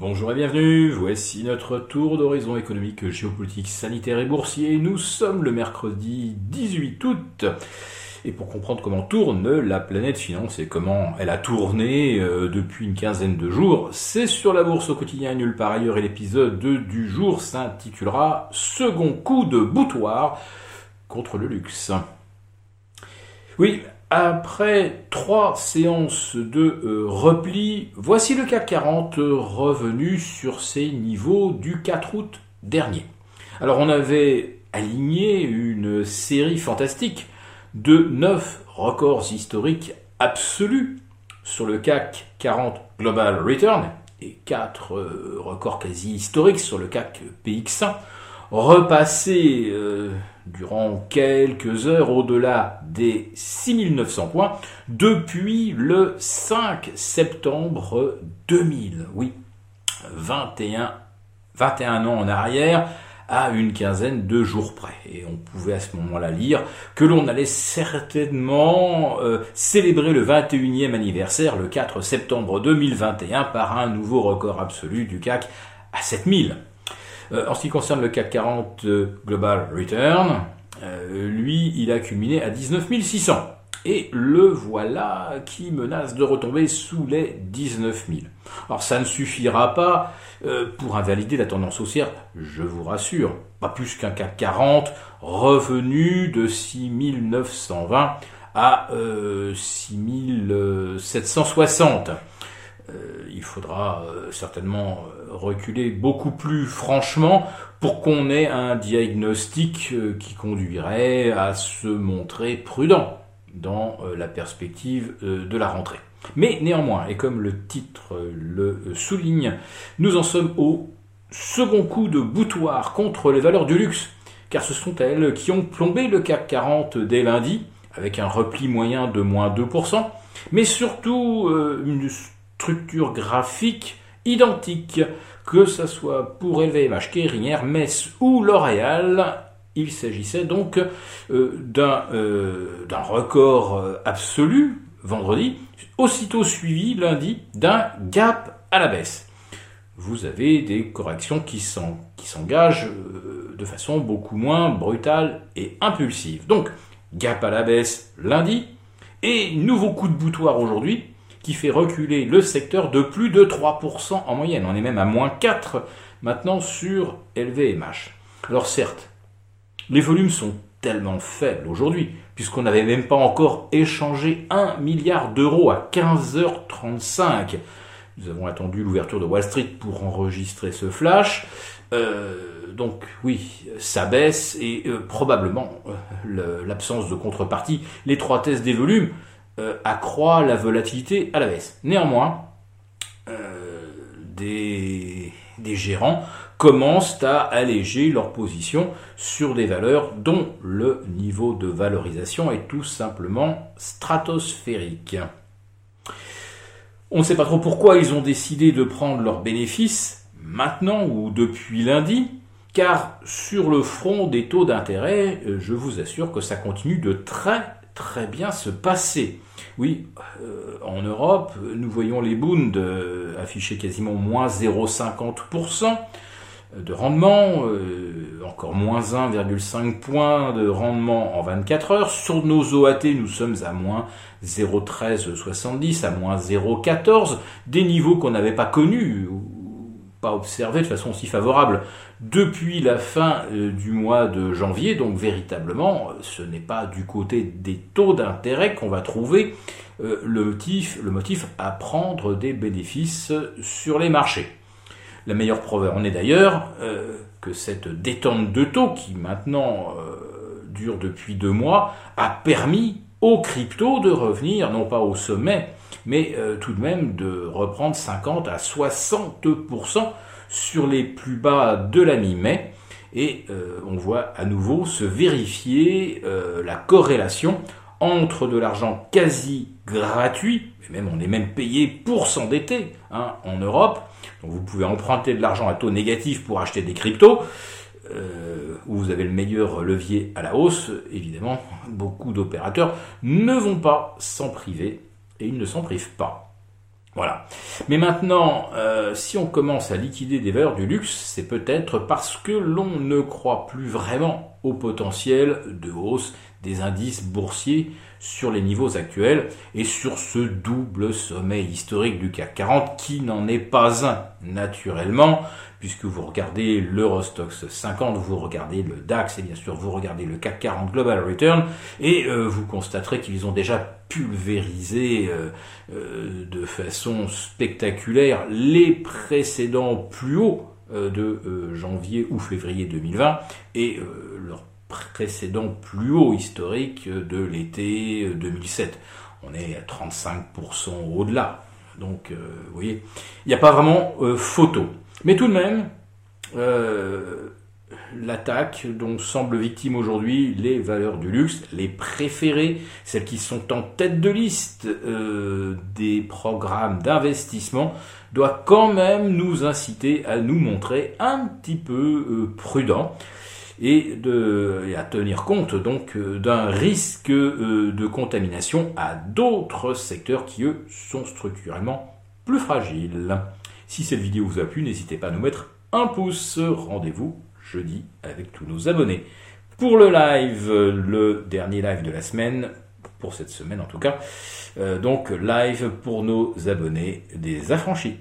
Bonjour et bienvenue, voici notre tour d'horizon économique, géopolitique, sanitaire et boursier. Nous sommes le mercredi 18 août. Et pour comprendre comment tourne la planète finance et comment elle a tourné euh, depuis une quinzaine de jours, c'est sur la bourse au quotidien nulle part ailleurs et l'épisode du jour s'intitulera Second coup de boutoir contre le luxe. Oui, après trois séances de euh, repli, voici le CAC 40 revenu sur ses niveaux du 4 août dernier. Alors on avait aligné une série fantastique de 9 records historiques absolus sur le CAC 40 Global Return et 4 euh, records quasi historiques sur le CAC PX1, repassés euh, durant quelques heures au-delà des 6900 points depuis le 5 septembre 2000. Oui, 21, 21 ans en arrière à une quinzaine de jours près. Et on pouvait à ce moment-là lire que l'on allait certainement euh, célébrer le 21e anniversaire le 4 septembre 2021 par un nouveau record absolu du CAC à 7000. Euh, en ce qui concerne le CAC 40 euh, Global Return, lui, il a culminé à 19 600. Et le voilà qui menace de retomber sous les 19 000. Alors ça ne suffira pas euh, pour invalider la tendance haussière, je vous rassure. Pas plus qu'un CAC 40 revenu de 6 920 à euh, 6 760. Euh, il faudra euh, certainement reculer beaucoup plus franchement pour qu'on ait un diagnostic qui conduirait à se montrer prudent dans euh, la perspective euh, de la rentrée. Mais néanmoins, et comme le titre le souligne, nous en sommes au second coup de boutoir contre les valeurs du luxe, car ce sont elles qui ont plombé le CAC 40 dès lundi, avec un repli moyen de moins 2%, mais surtout euh, une structure graphique identique, que ce soit pour LVMH, Kering, Hermès ou L'Oréal, il s'agissait donc euh, euh, d'un record euh, absolu vendredi, aussitôt suivi lundi d'un gap à la baisse. Vous avez des corrections qui s'engagent de façon beaucoup moins brutale et impulsive. Donc, gap à la baisse lundi, et nouveau coup de boutoir aujourd'hui, qui fait reculer le secteur de plus de 3% en moyenne. On est même à moins 4 maintenant sur LVMH. Alors certes, les volumes sont tellement faibles aujourd'hui, puisqu'on n'avait même pas encore échangé 1 milliard d'euros à 15h35. Nous avons attendu l'ouverture de Wall Street pour enregistrer ce flash. Euh, donc oui, ça baisse et euh, probablement euh, l'absence de contrepartie, l'étroitesse des volumes accroît la volatilité à la baisse. Néanmoins, des, des gérants commencent à alléger leur position sur des valeurs dont le niveau de valorisation est tout simplement stratosphérique. On ne sait pas trop pourquoi ils ont décidé de prendre leurs bénéfices maintenant ou depuis lundi, car sur le front des taux d'intérêt, je vous assure que ça continue de très très bien se passer. Oui, euh, en Europe, nous voyons les Bund euh, afficher quasiment moins 0,50% de rendement, euh, encore moins 1,5 points de rendement en 24 heures. Sur nos OAT, nous sommes à moins 0,1370, à moins 0,14, des niveaux qu'on n'avait pas connus pas observés de façon aussi favorable depuis la fin euh, du mois de janvier. Donc véritablement, ce n'est pas du côté des taux d'intérêt qu'on va trouver euh, le motif, à prendre des bénéfices sur les marchés. La meilleure preuve en est d'ailleurs euh, que cette détente de taux, qui maintenant euh, dure depuis deux mois, a permis aux cryptos de revenir, non pas au sommet, mais euh, tout de même de reprendre 50 à 60% sur les plus bas de la mi-mai. Et on voit à nouveau se vérifier la corrélation entre de l'argent quasi gratuit, et même on est même payé pour s'endetter hein, en Europe, donc vous pouvez emprunter de l'argent à taux négatif pour acheter des cryptos, euh, où vous avez le meilleur levier à la hausse, évidemment, beaucoup d'opérateurs ne vont pas s'en priver, et ils ne s'en privent pas. Voilà. Mais maintenant, euh, si on commence à liquider des valeurs du luxe, c'est peut-être parce que l'on ne croit plus vraiment au potentiel de hausse des indices boursiers sur les niveaux actuels et sur ce double sommet historique du CAC 40 qui n'en est pas un naturellement puisque vous regardez l'Eurostox 50, vous regardez le DAX et bien sûr vous regardez le CAC 40 Global Return et euh, vous constaterez qu'ils ont déjà pulvérisé euh, euh, de façon spectaculaire les précédents plus hauts de janvier ou février 2020 et leur précédent plus haut historique de l'été 2007. On est à 35% au-delà. Donc, vous voyez, il n'y a pas vraiment photo. Mais tout de même, euh, l'attaque dont semblent victimes aujourd'hui les valeurs du luxe, les préférées, celles qui sont en tête de liste euh, des programmes d'investissement, doit quand même nous inciter à nous montrer un petit peu euh, prudents et, à tenir compte donc d'un risque de contamination à d'autres secteurs qui eux sont structurellement plus fragiles. Si cette vidéo vous a plu, n'hésitez pas à nous mettre un pouce. Rendez-vous jeudi avec tous nos abonnés. Pour le live, le dernier live de la semaine, pour cette semaine en tout cas, euh, donc live pour nos abonnés des affranchis.